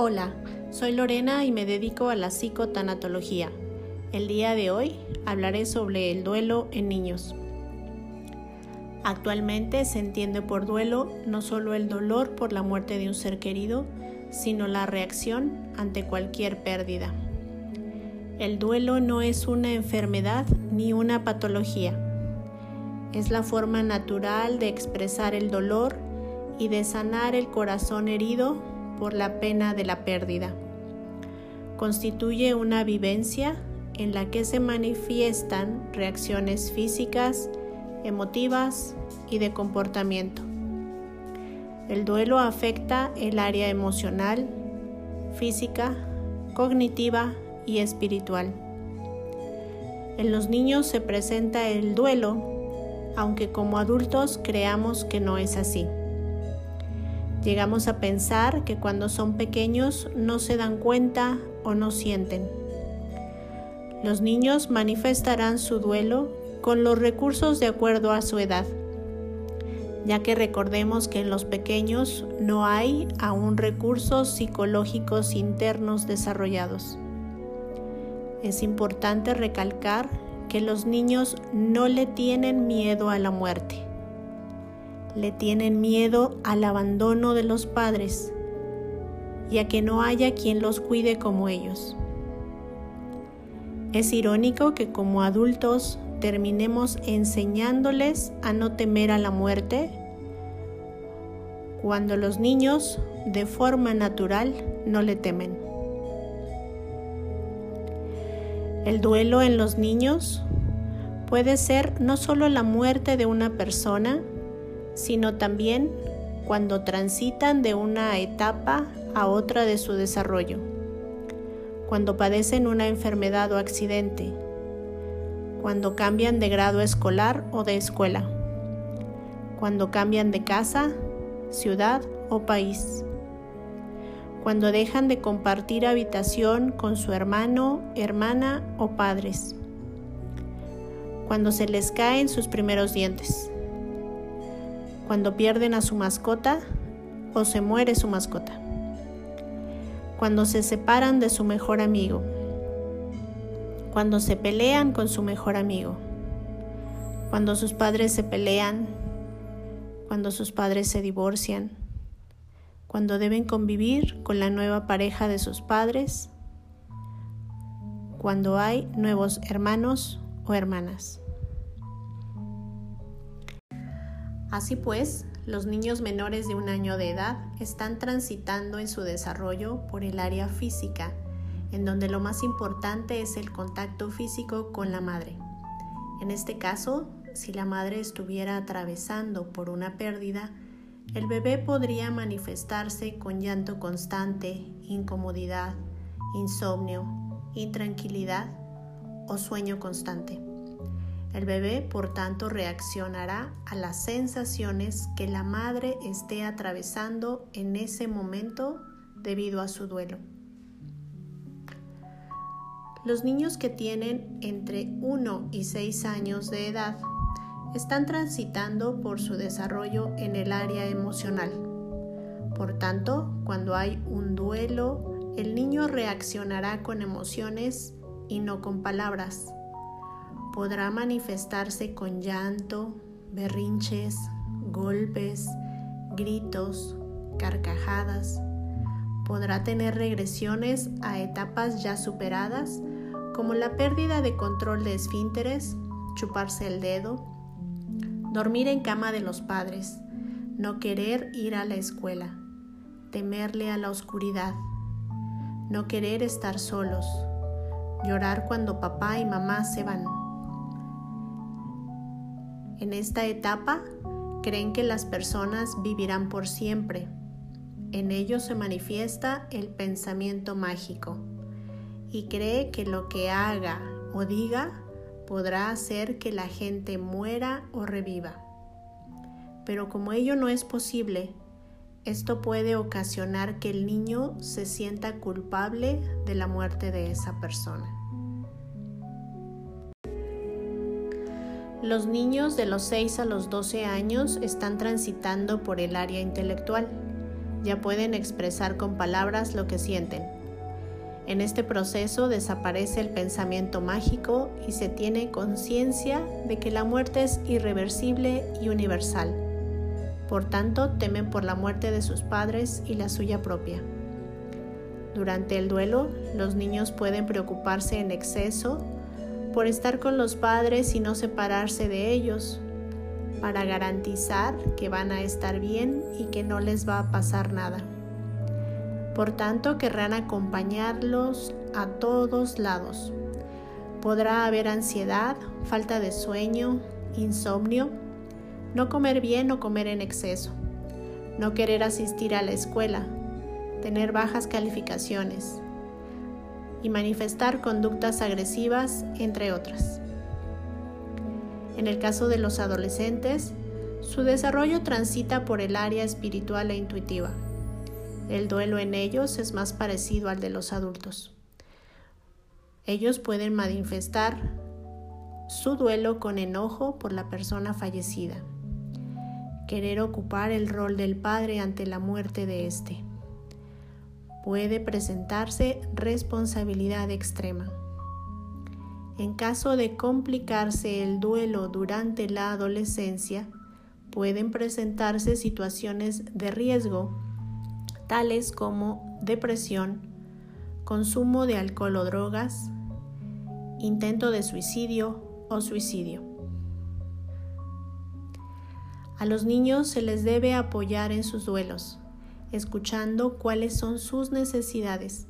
Hola, soy Lorena y me dedico a la psicotanatología. El día de hoy hablaré sobre el duelo en niños. Actualmente se entiende por duelo no solo el dolor por la muerte de un ser querido, sino la reacción ante cualquier pérdida. El duelo no es una enfermedad ni una patología. Es la forma natural de expresar el dolor y de sanar el corazón herido por la pena de la pérdida. Constituye una vivencia en la que se manifiestan reacciones físicas, emotivas y de comportamiento. El duelo afecta el área emocional, física, cognitiva y espiritual. En los niños se presenta el duelo, aunque como adultos creamos que no es así. Llegamos a pensar que cuando son pequeños no se dan cuenta o no sienten. Los niños manifestarán su duelo con los recursos de acuerdo a su edad, ya que recordemos que en los pequeños no hay aún recursos psicológicos internos desarrollados. Es importante recalcar que los niños no le tienen miedo a la muerte le tienen miedo al abandono de los padres y a que no haya quien los cuide como ellos. Es irónico que como adultos terminemos enseñándoles a no temer a la muerte cuando los niños de forma natural no le temen. El duelo en los niños puede ser no solo la muerte de una persona, sino también cuando transitan de una etapa a otra de su desarrollo, cuando padecen una enfermedad o accidente, cuando cambian de grado escolar o de escuela, cuando cambian de casa, ciudad o país, cuando dejan de compartir habitación con su hermano, hermana o padres, cuando se les caen sus primeros dientes cuando pierden a su mascota o se muere su mascota, cuando se separan de su mejor amigo, cuando se pelean con su mejor amigo, cuando sus padres se pelean, cuando sus padres se divorcian, cuando deben convivir con la nueva pareja de sus padres, cuando hay nuevos hermanos o hermanas. Así pues, los niños menores de un año de edad están transitando en su desarrollo por el área física, en donde lo más importante es el contacto físico con la madre. En este caso, si la madre estuviera atravesando por una pérdida, el bebé podría manifestarse con llanto constante, incomodidad, insomnio, intranquilidad o sueño constante. El bebé, por tanto, reaccionará a las sensaciones que la madre esté atravesando en ese momento debido a su duelo. Los niños que tienen entre 1 y 6 años de edad están transitando por su desarrollo en el área emocional. Por tanto, cuando hay un duelo, el niño reaccionará con emociones y no con palabras podrá manifestarse con llanto, berrinches, golpes, gritos, carcajadas. Podrá tener regresiones a etapas ya superadas, como la pérdida de control de esfínteres, chuparse el dedo, dormir en cama de los padres, no querer ir a la escuela, temerle a la oscuridad, no querer estar solos, llorar cuando papá y mamá se van en esta etapa creen que las personas vivirán por siempre. En ellos se manifiesta el pensamiento mágico y cree que lo que haga o diga podrá hacer que la gente muera o reviva. Pero como ello no es posible, esto puede ocasionar que el niño se sienta culpable de la muerte de esa persona. Los niños de los 6 a los 12 años están transitando por el área intelectual, ya pueden expresar con palabras lo que sienten. En este proceso desaparece el pensamiento mágico y se tiene conciencia de que la muerte es irreversible y universal. Por tanto, temen por la muerte de sus padres y la suya propia. Durante el duelo, los niños pueden preocuparse en exceso por estar con los padres y no separarse de ellos, para garantizar que van a estar bien y que no les va a pasar nada. Por tanto, querrán acompañarlos a todos lados. Podrá haber ansiedad, falta de sueño, insomnio, no comer bien o comer en exceso, no querer asistir a la escuela, tener bajas calificaciones y manifestar conductas agresivas, entre otras. En el caso de los adolescentes, su desarrollo transita por el área espiritual e intuitiva. El duelo en ellos es más parecido al de los adultos. Ellos pueden manifestar su duelo con enojo por la persona fallecida, querer ocupar el rol del padre ante la muerte de éste. Puede presentarse responsabilidad extrema. En caso de complicarse el duelo durante la adolescencia, pueden presentarse situaciones de riesgo, tales como depresión, consumo de alcohol o drogas, intento de suicidio o suicidio. A los niños se les debe apoyar en sus duelos, escuchando cuáles son sus necesidades,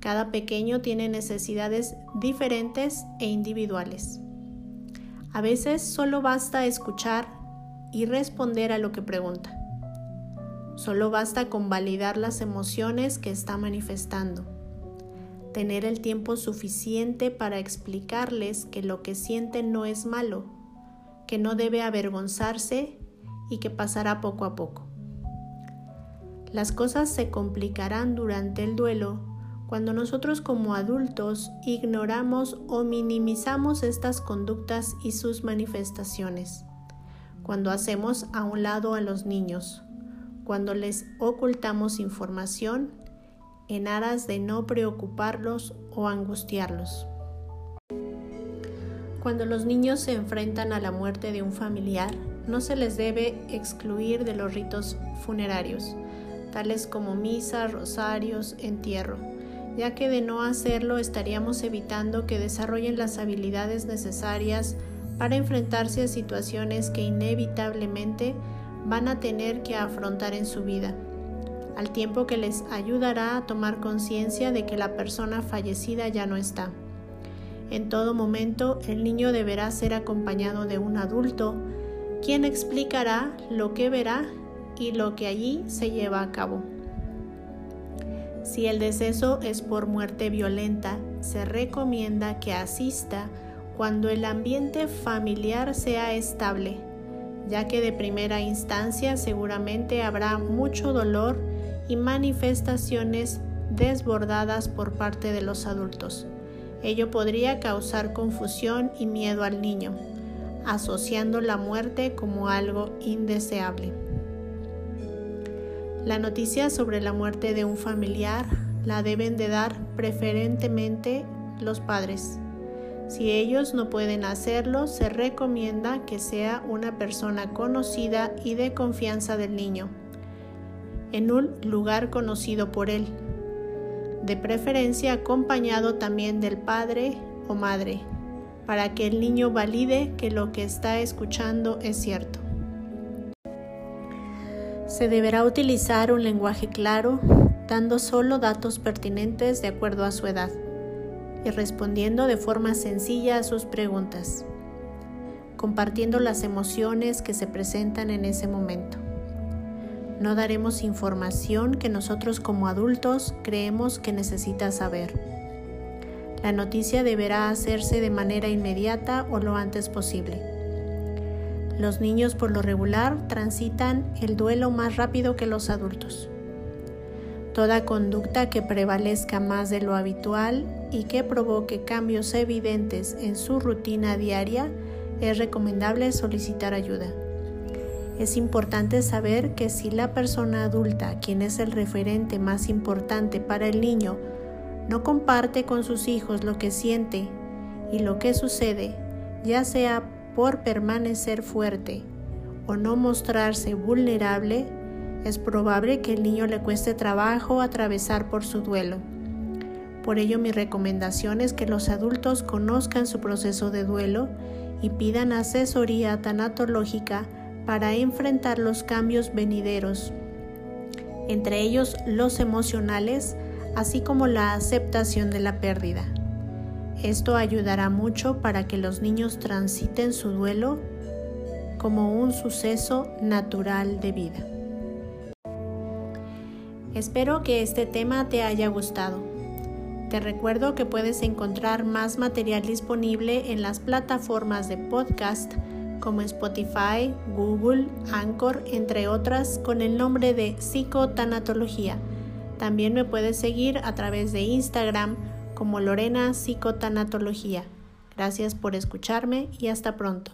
cada pequeño tiene necesidades diferentes e individuales. A veces solo basta escuchar y responder a lo que pregunta. Solo basta con validar las emociones que está manifestando. Tener el tiempo suficiente para explicarles que lo que siente no es malo, que no debe avergonzarse y que pasará poco a poco. Las cosas se complicarán durante el duelo. Cuando nosotros como adultos ignoramos o minimizamos estas conductas y sus manifestaciones, cuando hacemos a un lado a los niños, cuando les ocultamos información en aras de no preocuparlos o angustiarlos. Cuando los niños se enfrentan a la muerte de un familiar, no se les debe excluir de los ritos funerarios, tales como misa, rosarios, entierro ya que de no hacerlo estaríamos evitando que desarrollen las habilidades necesarias para enfrentarse a situaciones que inevitablemente van a tener que afrontar en su vida, al tiempo que les ayudará a tomar conciencia de que la persona fallecida ya no está. En todo momento, el niño deberá ser acompañado de un adulto, quien explicará lo que verá y lo que allí se lleva a cabo. Si el deceso es por muerte violenta, se recomienda que asista cuando el ambiente familiar sea estable, ya que de primera instancia seguramente habrá mucho dolor y manifestaciones desbordadas por parte de los adultos. Ello podría causar confusión y miedo al niño, asociando la muerte como algo indeseable. La noticia sobre la muerte de un familiar la deben de dar preferentemente los padres. Si ellos no pueden hacerlo, se recomienda que sea una persona conocida y de confianza del niño, en un lugar conocido por él, de preferencia acompañado también del padre o madre, para que el niño valide que lo que está escuchando es cierto. Se deberá utilizar un lenguaje claro, dando solo datos pertinentes de acuerdo a su edad y respondiendo de forma sencilla a sus preguntas, compartiendo las emociones que se presentan en ese momento. No daremos información que nosotros como adultos creemos que necesita saber. La noticia deberá hacerse de manera inmediata o lo antes posible. Los niños por lo regular transitan el duelo más rápido que los adultos. Toda conducta que prevalezca más de lo habitual y que provoque cambios evidentes en su rutina diaria es recomendable solicitar ayuda. Es importante saber que si la persona adulta, quien es el referente más importante para el niño, no comparte con sus hijos lo que siente y lo que sucede, ya sea por permanecer fuerte o no mostrarse vulnerable, es probable que el niño le cueste trabajo atravesar por su duelo. Por ello mi recomendación es que los adultos conozcan su proceso de duelo y pidan asesoría tanatológica para enfrentar los cambios venideros, entre ellos los emocionales, así como la aceptación de la pérdida. Esto ayudará mucho para que los niños transiten su duelo como un suceso natural de vida. Espero que este tema te haya gustado. Te recuerdo que puedes encontrar más material disponible en las plataformas de podcast como Spotify, Google, Anchor, entre otras, con el nombre de Psicotanatología. También me puedes seguir a través de Instagram como Lorena Psicotanatología. Gracias por escucharme y hasta pronto.